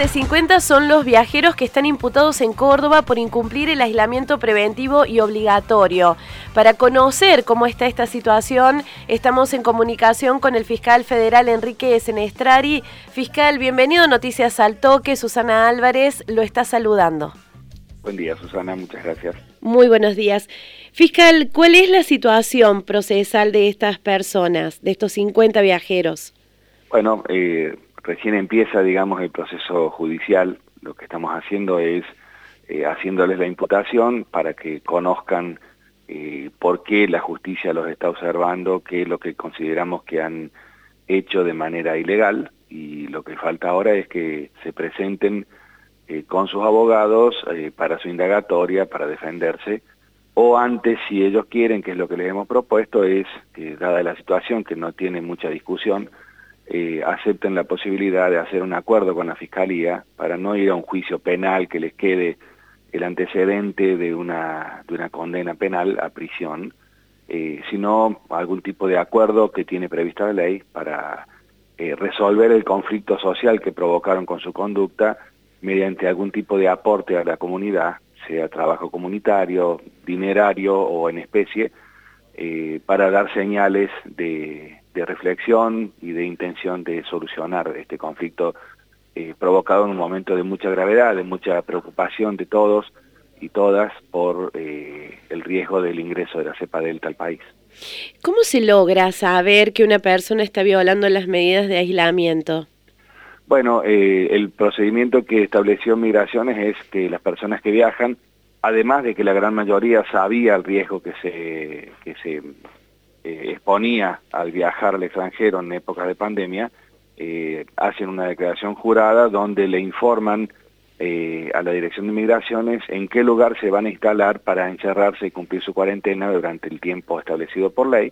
de 50 son los viajeros que están imputados en Córdoba por incumplir el aislamiento preventivo y obligatorio. Para conocer cómo está esta situación, estamos en comunicación con el fiscal federal Enrique Senestrari. Fiscal, bienvenido a Noticias al Toque. Susana Álvarez lo está saludando. Buen día, Susana, muchas gracias. Muy buenos días. Fiscal, ¿cuál es la situación procesal de estas personas, de estos 50 viajeros? Bueno, eh, recién empieza, digamos, el proceso judicial. Lo que estamos haciendo es eh, haciéndoles la imputación para que conozcan eh, por qué la justicia los está observando, qué es lo que consideramos que han hecho de manera ilegal y lo que falta ahora es que se presenten eh, con sus abogados para su indagatoria, para defenderse, o antes, si ellos quieren, que es lo que les hemos propuesto, es, dada la situación que no tiene mucha discusión, eh, acepten la posibilidad de hacer un acuerdo con la Fiscalía para no ir a un juicio penal que les quede el antecedente de una, de una condena penal a prisión, eh, sino algún tipo de acuerdo que tiene prevista la ley para eh, resolver el conflicto social que provocaron con su conducta mediante algún tipo de aporte a la comunidad, sea trabajo comunitario, dinerario o en especie, para dar señales de, de reflexión y de intención de solucionar este conflicto eh, provocado en un momento de mucha gravedad, de mucha preocupación de todos y todas por eh, el riesgo del ingreso de la cepa delta al país. ¿Cómo se logra saber que una persona está violando las medidas de aislamiento? Bueno, eh, el procedimiento que estableció Migraciones es que las personas que viajan, además de que la gran mayoría sabía el riesgo que se, que se eh, exponía al viajar al extranjero en épocas de pandemia, eh, hacen una declaración jurada donde le informan eh, a la Dirección de Migraciones en qué lugar se van a instalar para encerrarse y cumplir su cuarentena durante el tiempo establecido por ley.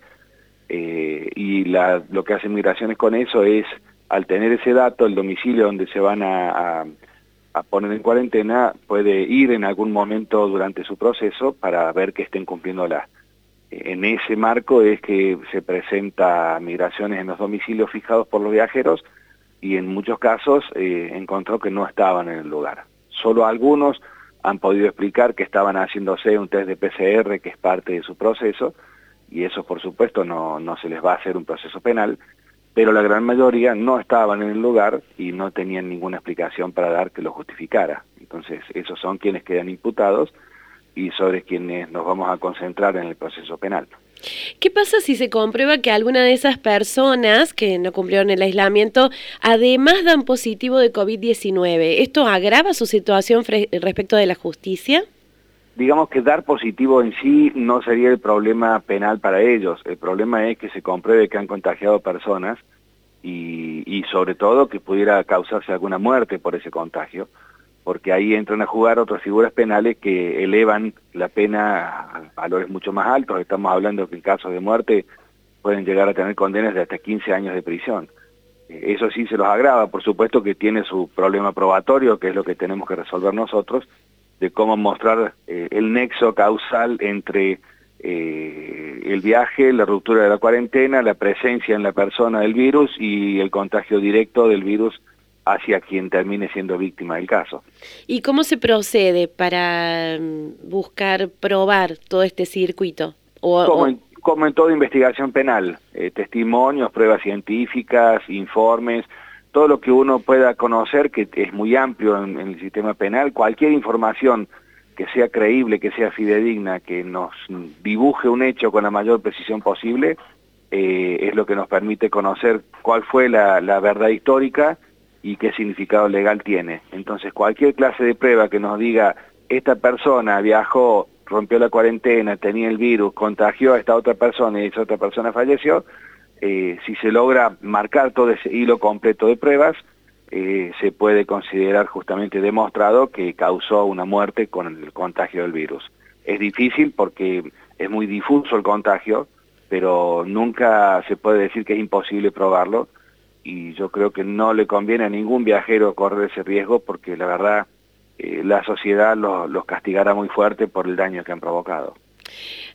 y lo que hace Migraciones con eso es, al tener ese dato, el domicilio donde se van a, a poner en cuarentena, puede ir en algún momento durante su proceso para ver que estén cumpliendo la, en ese marco es que se presenta migraciones en los domicilios fijados por los viajeros y en muchos casos eh, encontró que no estaban en el lugar. Solo algunos han podido explicar que estaban haciéndose un test de PCR que es parte de su proceso y eso por supuesto no, no se les va a hacer un proceso penal, pero la gran mayoría no estaban en el lugar y no tenían ninguna explicación para dar que lo justificara. Entonces esos son quienes quedan imputados y sobre quienes nos vamos a concentrar en el proceso penal. ¿Qué pasa si se comprueba que alguna de esas personas que no cumplieron el aislamiento además dan positivo de COVID-19? ¿Esto agrava su situación respecto de la justicia? Digamos que dar positivo en sí no sería el problema penal para ellos. El problema es que se compruebe que han contagiado personas y, y sobre todo que pudiera causarse alguna muerte por ese contagio porque ahí entran a jugar otras figuras penales que elevan la pena a valores mucho más altos. Estamos hablando que en casos de muerte pueden llegar a tener condenas de hasta 15 años de prisión. Eh, eso sí se los agrava, por supuesto que tiene su problema probatorio, que es lo que tenemos que resolver nosotros, de cómo mostrar eh, el nexo causal entre eh, el viaje, la ruptura de la cuarentena, la presencia en la persona del virus y el contagio directo del virus hacia quien termine siendo víctima del caso. ¿Y cómo se procede para mm, buscar probar todo este circuito? como, En, toda investigación penal, eh, testimonios, pruebas científicas, informes, todo lo que uno pueda conocer, que es muy amplio en, el sistema penal, cualquier información que sea creíble, que sea fidedigna, que nos dibuje un hecho con la mayor precisión posible, eh, es lo que nos permite conocer cuál fue la, la verdad histórica y qué significado legal tiene. Entonces, cualquier clase de prueba que nos diga esta persona viajó, rompió la cuarentena, tenía el virus, contagió a esta otra persona y esa otra persona falleció, eh, si se logra marcar todo ese hilo completo de pruebas, eh, se puede considerar justamente demostrado que causó una muerte con el contagio del virus. Es difícil porque es muy difuso el contagio, pero nunca se puede decir que es imposible probarlo, y yo creo que no le conviene a ningún viajero correr ese riesgo porque la verdad eh, la sociedad los, castigará muy fuerte por el daño que han provocado.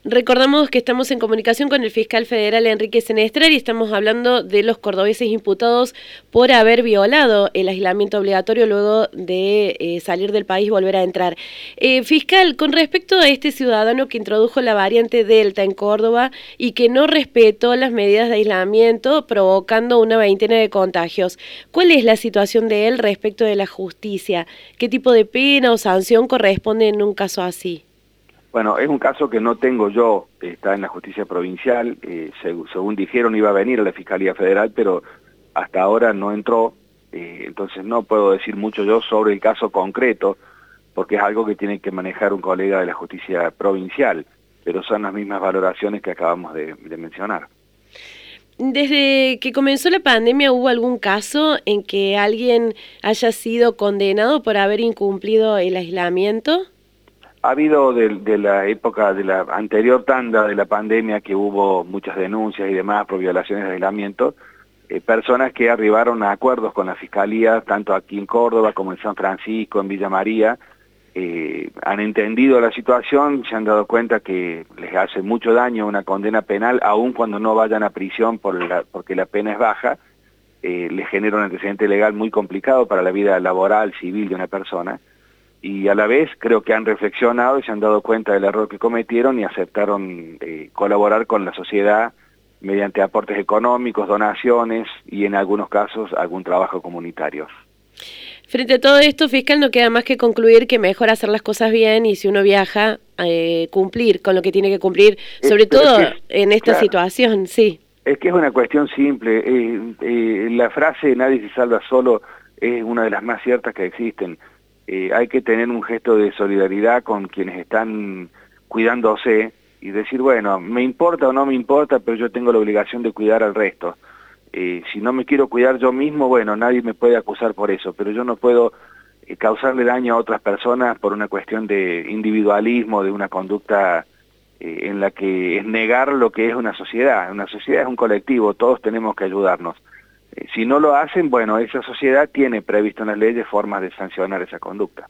Recordamos que estamos en comunicación con el fiscal federal Enrique Senestrar y estamos hablando de los cordobeses imputados por haber violado el aislamiento obligatorio luego de eh, salir del país y volver a entrar. Eh, fiscal, con respecto a este ciudadano que introdujo la variante Delta en Córdoba y que no respetó las medidas de aislamiento provocando una veintena de contagios, ¿cuál es la situación de él respecto de la justicia? ¿Qué tipo de pena o sanción corresponde en un caso así? Bueno, es un caso que no tengo yo, está en la justicia provincial, eh, según, dijeron iba a venir a la Fiscalía Federal, pero hasta ahora no entró, eh, entonces no puedo decir mucho yo sobre el caso concreto, porque es algo que tiene que manejar un colega de la justicia provincial, pero son las mismas valoraciones que acabamos de mencionar. Desde que comenzó la pandemia, ¿hubo algún caso en que alguien haya sido condenado por haber incumplido el aislamiento? Ha habido de, la época de la anterior tanda de la pandemia que hubo muchas denuncias y demás por violaciones de aislamiento, eh, personas que arribaron a acuerdos con la Fiscalía, tanto aquí en Córdoba como en San Francisco, en Villa María, eh, han entendido la situación, se han dado cuenta que les hace mucho daño una condena penal, aun cuando no vayan a prisión por porque la pena es baja, eh, les genera un antecedente legal muy complicado para la vida laboral, civil de una persona, y a la vez creo que han reflexionado y se han dado cuenta del error que cometieron y aceptaron eh, colaborar con la sociedad mediante aportes económicos, donaciones y en algunos casos algún trabajo comunitario. Frente a todo esto, fiscal, no queda más que concluir que mejor hacer las cosas bien y si uno viaja, eh, cumplir con lo que tiene que cumplir, sobre todo en esta situación, sí. Es que es una cuestión simple. Eh, la frase nadie se salva solo es una de las más ciertas que existen. Eh, hay que tener un gesto de solidaridad con quienes están cuidándose y decir, bueno, me importa o no me importa, pero yo tengo la obligación de cuidar al resto. Eh, si no me quiero cuidar yo mismo, bueno, nadie me puede acusar por eso, pero yo no puedo eh, causarle daño a otras personas por una cuestión de individualismo, de una conducta en la que es negar lo que es una sociedad. Una sociedad es un colectivo, todos tenemos que ayudarnos. Si no lo hacen, bueno, esa sociedad tiene previsto en las leyes formas de sancionar esa conducta.